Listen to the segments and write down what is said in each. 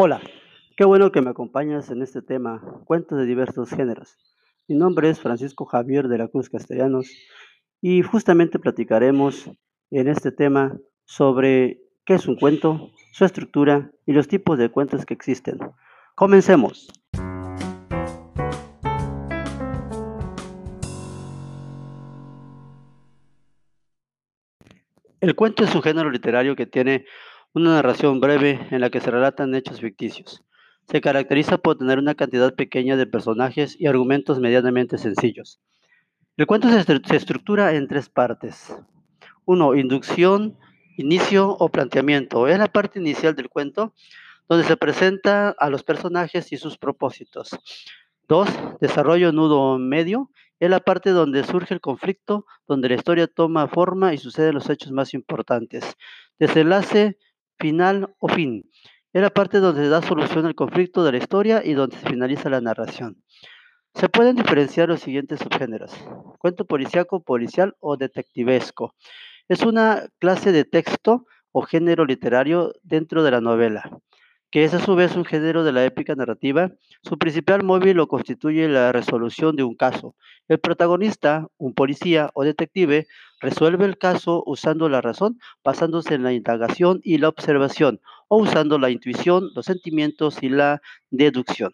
Hola, qué bueno que me acompañas en este tema, cuentos de diversos géneros. Mi nombre es Francisco Javier de la Cruz Castellanos y justamente platicaremos en este tema sobre qué es un cuento, su estructura y los tipos de cuentos que existen. Comencemos. El cuento es un género literario que tiene una narración breve en la que se relatan hechos ficticios. Se caracteriza por tener una cantidad pequeña de personajes y argumentos medianamente sencillos. El cuento se, estructura en tres partes. Uno, inducción, inicio o planteamiento. Es la parte inicial del cuento donde se presenta a los personajes y sus propósitos. Dos, desarrollo nudo medio. Es la parte donde surge el conflicto, donde la historia toma forma y suceden los hechos más importantes. Desenlace final o fin. Es la parte donde se da solución al conflicto de la historia y donde se finaliza la narración. Se pueden diferenciar los siguientes subgéneros. Cuento policíaco, policial o detectivesco. Es una clase de texto o género literario dentro de la novela que es a su vez un género de la épica narrativa, su principal móvil lo constituye la resolución de un caso. El protagonista, un policía o detective, resuelve el caso usando la razón, basándose en la indagación y la observación, o usando la intuición, los sentimientos y la deducción.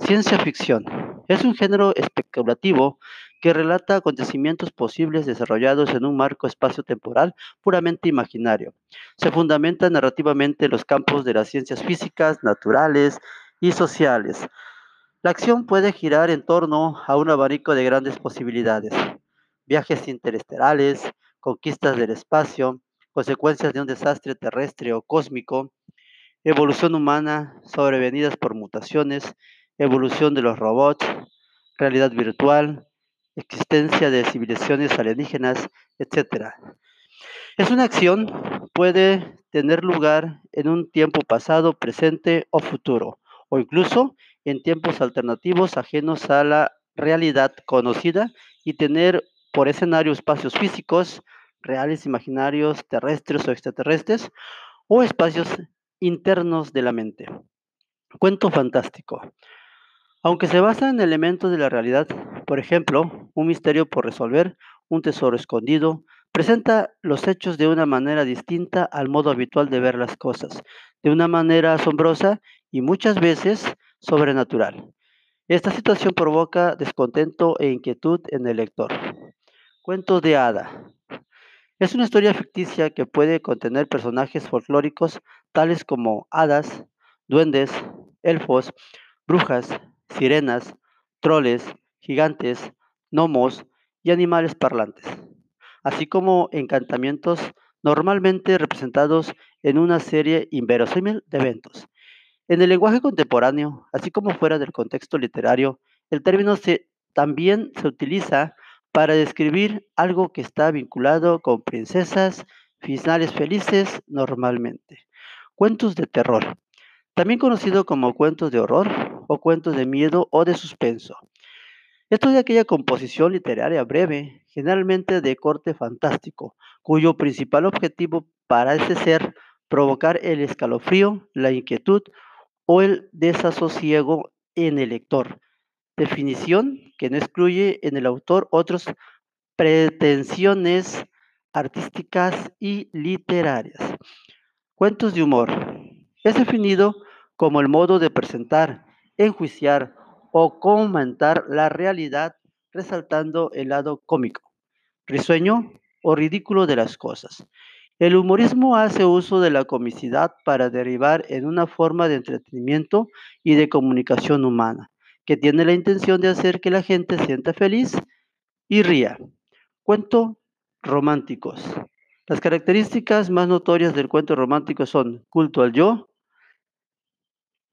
Ciencia ficción. Es un género especulativo que relata acontecimientos posibles desarrollados en un marco espacio-temporal puramente imaginario. Se fundamenta narrativamente en los campos de las ciencias físicas, naturales y sociales. La acción puede girar en torno a un abanico de grandes posibilidades. Viajes interestelares, conquistas del espacio, consecuencias de un desastre terrestre o cósmico, evolución humana sobrevenidas por mutaciones, evolución de los robots, realidad virtual, existencia de civilizaciones alienígenas, etc. Es una acción, puede tener lugar en un tiempo pasado, presente o futuro, o incluso en tiempos alternativos ajenos a la realidad conocida y tener por escenario espacios físicos, reales, imaginarios, terrestres o extraterrestres, o espacios internos de la mente. Cuento fantástico. Aunque se basa en elementos de la realidad, por ejemplo, un misterio por resolver, un tesoro escondido, presenta los hechos de una manera distinta al modo habitual de ver las cosas, de una manera asombrosa y muchas veces sobrenatural. Esta situación provoca descontento e inquietud en el lector. Cuentos de hada. Es una historia ficticia que puede contener personajes folclóricos tales como hadas, duendes, elfos, brujas, sirenas, troles, gigantes, gnomos y animales parlantes, así como encantamientos normalmente representados en una serie inverosímil de eventos. En el lenguaje contemporáneo, así como fuera del contexto literario, el término también se utiliza para describir algo que está vinculado con princesas, finales felices normalmente. Cuentos de terror, también conocido como cuentos de horror o cuentos de miedo o de suspenso. Esto es de aquella composición literaria breve, generalmente de corte fantástico, cuyo principal objetivo parece ser provocar el escalofrío, la inquietud o el desasosiego en el lector. Definición que no excluye en el autor otras pretensiones artísticas y literarias. Cuentos de humor. Es definido como el modo de presentar, enjuiciar o comentar la realidad resaltando el lado cómico, risueño o ridículo de las cosas. El humorismo hace uso de la comicidad para derivar en una forma de entretenimiento y de comunicación humana, que tiene la intención de hacer que la gente sienta feliz y ría. Cuento románticos. Las características más notorias del cuento romántico son culto al yo,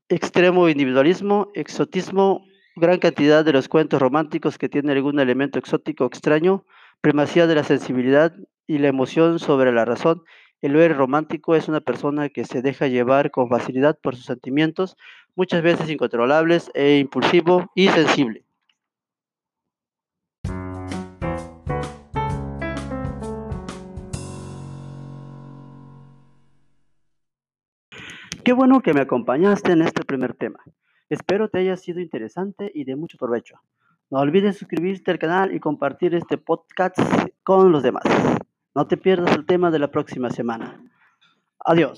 extremo individualismo, exotismo, gran cantidad de los cuentos románticos que tienen algún elemento exótico extraño, primacía de la sensibilidad y la emoción sobre la razón. El héroe romántico es una persona que se deja llevar con facilidad por sus sentimientos, muchas veces incontrolables e impulsivo y sensible. Qué bueno que me acompañaste en este primer tema. Espero te haya sido interesante y de mucho provecho. No olvides suscribirte al canal y compartir este podcast con los demás. No te pierdas el tema de la próxima semana. Adiós.